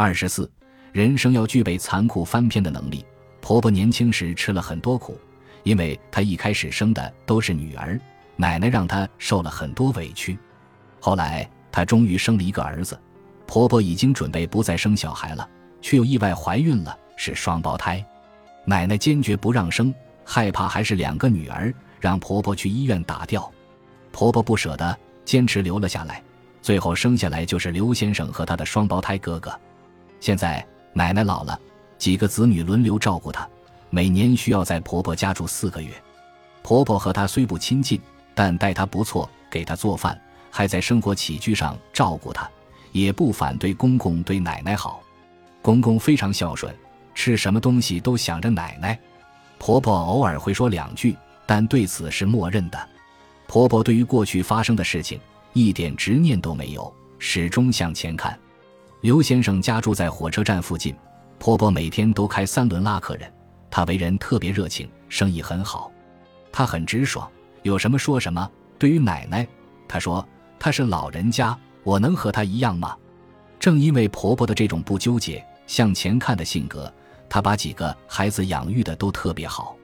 二十四，人生要具备残酷翻篇的能力。婆婆年轻时吃了很多苦，因为她一开始生的都是女儿，奶奶让她受了很多委屈。后来她终于生了一个儿子，婆婆已经准备不再生小孩了，却又意外怀孕了，是双胞胎。奶奶坚决不让生，害怕还是两个女儿，让婆婆去医院打掉。婆婆不舍得，坚持留了下来。最后生下来就是刘先生和他的双胞胎哥哥。现在奶奶老了，几个子女轮流照顾她，每年需要在婆婆家住四个月。婆婆和她虽不亲近，但待她不错，给她做饭，还在生活起居上照顾她，也不反对公公对奶奶好。公公非常孝顺，吃什么东西都想着奶奶。婆婆偶尔会说两句，但对此是默认的。婆婆对于过去发生的事情。一点执念都没有，始终向前看。刘先生家住在火车站附近，婆婆每天都开三轮拉客人。她为人特别热情，生意很好。她很直爽，有什么说什么。对于奶奶，她说：“她是老人家，我能和她一样吗？”正因为婆婆的这种不纠结、向前看的性格，她把几个孩子养育的都特别好。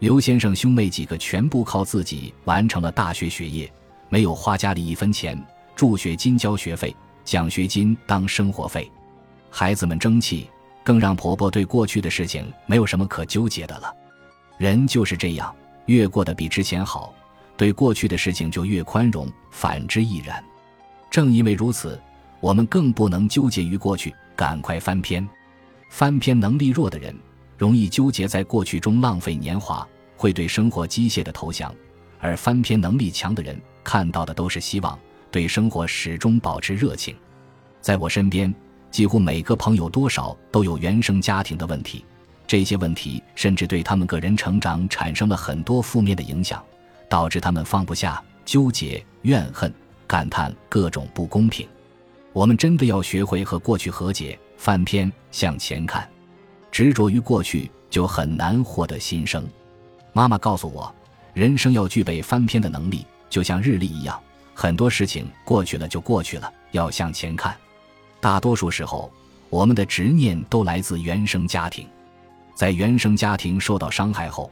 刘先生兄妹几个全部靠自己完成了大学学业。没有花家里一分钱，助学金交学费，奖学金当生活费，孩子们争气，更让婆婆对过去的事情没有什么可纠结的了。人就是这样，越过得比之前好，对过去的事情就越宽容，反之亦然。正因为如此，我们更不能纠结于过去，赶快翻篇。翻篇能力弱的人，容易纠结在过去中浪费年华，会对生活机械的投降；而翻篇能力强的人。看到的都是希望，对生活始终保持热情。在我身边，几乎每个朋友多少都有原生家庭的问题，这些问题甚至对他们个人成长产生了很多负面的影响，导致他们放不下、纠结、怨恨、感叹各种不公平。我们真的要学会和过去和解，翻篇向前看。执着于过去，就很难获得新生。妈妈告诉我，人生要具备翻篇的能力。就像日历一样，很多事情过去了就过去了，要向前看。大多数时候，我们的执念都来自原生家庭，在原生家庭受到伤害后，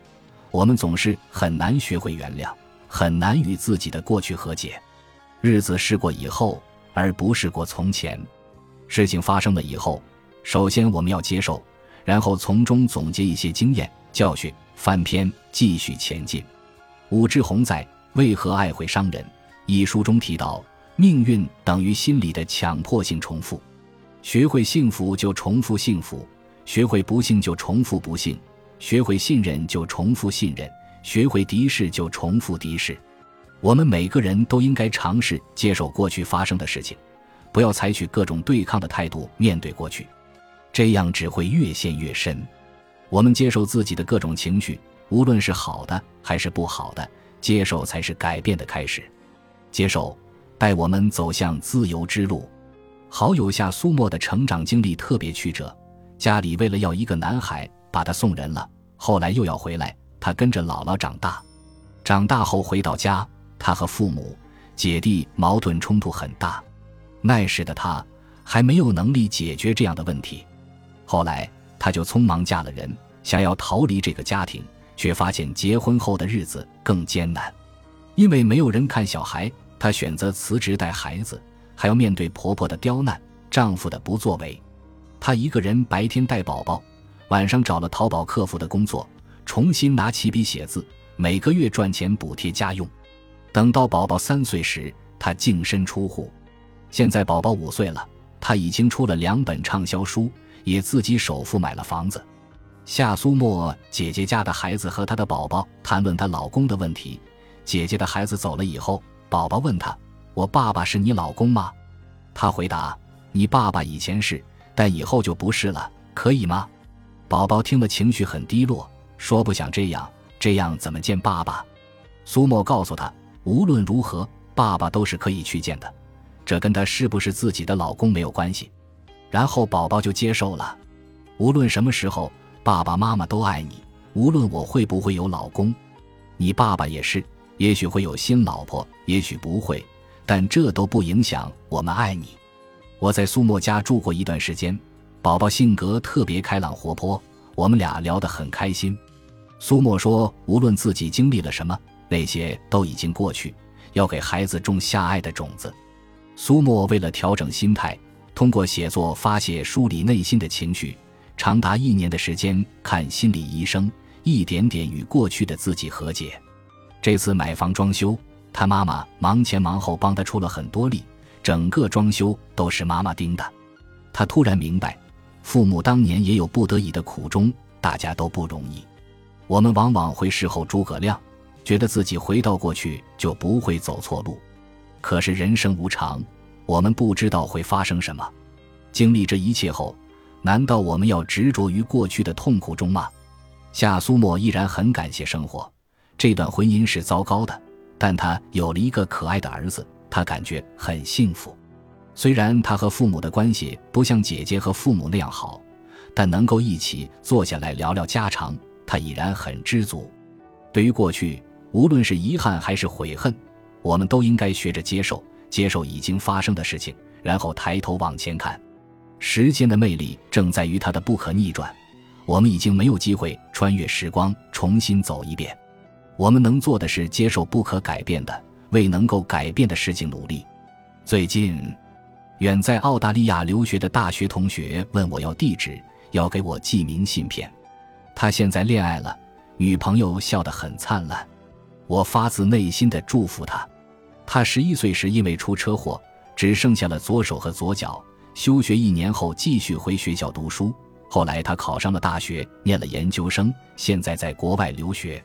我们总是很难学会原谅，很难与自己的过去和解。日子是过以后，而不是过从前。事情发生了以后，首先我们要接受，然后从中总结一些经验教训，翻篇继续前进。武志红在。为何爱会伤人？一书中提到，命运等于心理的强迫性重复。学会幸福就重复幸福，学会不幸就重复不幸，学会信任就重复信任，学会敌视就重复敌视。我们每个人都应该尝试接受过去发生的事情，不要采取各种对抗的态度面对过去，这样只会越陷越深。我们接受自己的各种情绪，无论是好的还是不好的。接受才是改变的开始，接受带我们走向自由之路。好友夏苏沫的成长经历特别曲折，家里为了要一个男孩，把他送人了，后来又要回来，他跟着姥姥长大。长大后回到家，他和父母、姐弟矛盾冲突很大。那时的他还没有能力解决这样的问题，后来他就匆忙嫁了人，想要逃离这个家庭。却发现结婚后的日子更艰难，因为没有人看小孩，她选择辞职带孩子，还要面对婆婆的刁难、丈夫的不作为。她一个人白天带宝宝，晚上找了淘宝客服的工作，重新拿起笔写字，每个月赚钱补贴家用。等到宝宝三岁时，她净身出户。现在宝宝五岁了，她已经出了两本畅销书，也自己首付买了房子。夏苏沫姐姐家的孩子和她的宝宝谈论她老公的问题。姐姐的孩子走了以后，宝宝问他：“我爸爸是你老公吗？”他回答：“你爸爸以前是，但以后就不是了，可以吗？”宝宝听了情绪很低落，说：“不想这样，这样怎么见爸爸？”苏沫告诉他：“无论如何，爸爸都是可以去见的，这跟他是不是自己的老公没有关系。”然后宝宝就接受了，无论什么时候。爸爸妈妈都爱你，无论我会不会有老公，你爸爸也是。也许会有新老婆，也许不会，但这都不影响我们爱你。我在苏沫家住过一段时间，宝宝性格特别开朗活泼，我们俩聊得很开心。苏沫说：“无论自己经历了什么，那些都已经过去，要给孩子种下爱的种子。”苏沫为了调整心态，通过写作发泄、梳理内心的情绪，长达一年的时间看心理医生，一点点与过去的自己和解。这次买房装修，他妈妈忙前忙后帮他出了很多力，整个装修都是妈妈盯的。他突然明白，父母当年也有不得已的苦衷，大家都不容易。我们往往会事后诸葛亮，觉得自己回到过去就不会走错路。可是人生无常，我们不知道会发生什么。经历这一切后，难道我们要执着于过去的痛苦中吗？夏苏沫依然很感谢生活。这段婚姻是糟糕的，但他有了一个可爱的儿子，他感觉很幸福。虽然他和父母的关系不像姐姐和父母那样好，但能够一起坐下来聊聊家常。他已然很知足。对于过去，无论是遗憾还是悔恨，我们都应该学着接受，接受已经发生的事情，然后抬头往前看。时间的魅力正在于它的不可逆转。我们已经没有机会穿越时光重新走一遍。我们能做的是接受不可改变的，为能够改变的事情努力。最近，远在澳大利亚留学的大学同学问我要地址，要给我寄明信片。他现在恋爱了，女朋友笑得很灿烂，我发自内心的祝福他。他十一岁时因为出车祸，只剩下了左手和左脚，休学一年后继续回学校读书。后来他考上了大学，念了研究生，现在在国外留学。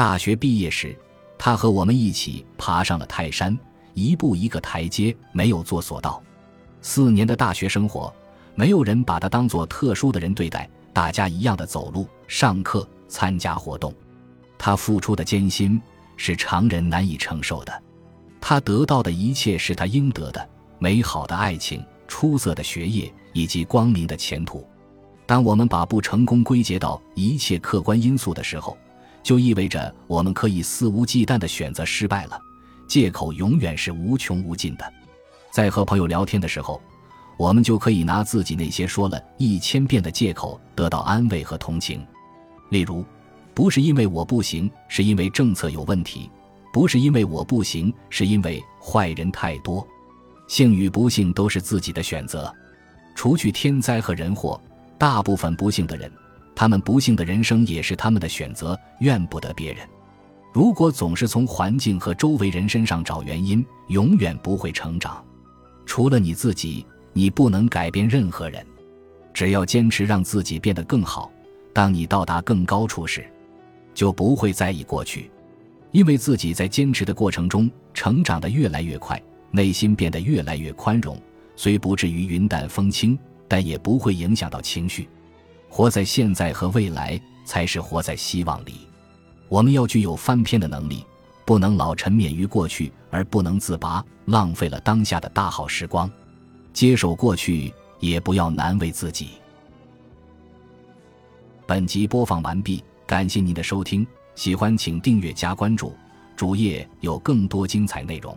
大学毕业时，他和我们一起爬上了泰山，一步一个台阶，没有做索道。四年的大学生活，没有人把他当做特殊的人对待。大家一样的走路、上课、参加活动，他付出的艰辛是常人难以承受的。他得到的一切是他应得的：美好的爱情、出色的学业以及光明的前途。当我们把不成功归结到一切客观因素的时候，就意味着我们可以肆无忌惮地选择失败了。借口永远是无穷无尽的。在和朋友聊天的时候。我们就可以拿自己那些说了一千遍的借口得到安慰和同情，例如，不是因为我不行，是因为政策有问题；不是因为我不行，是因为坏人太多。幸与不幸都是自己的选择。除去天灾和人祸，大部分不幸的人，他们不幸的人生也是他们的选择，怨不得别人。如果总是从环境和周围人身上找原因，永远不会成长。除了你自己。你不能改变任何人，只要坚持让自己变得更好。当你到达更高处时，就不会在意过去，因为自己在坚持的过程中成长得越来越快，内心变得越来越宽容。虽不至于云淡风轻，但也不会影响到情绪。活在现在和未来，才是活在希望里。我们要具有翻篇的能力，不能老沉湎于过去而不能自拔，浪费了当下的大好时光。接受过去，也不要难为自己。本集播放完毕，感谢您的收听，喜欢请订阅加关注，主页有更多精彩内容。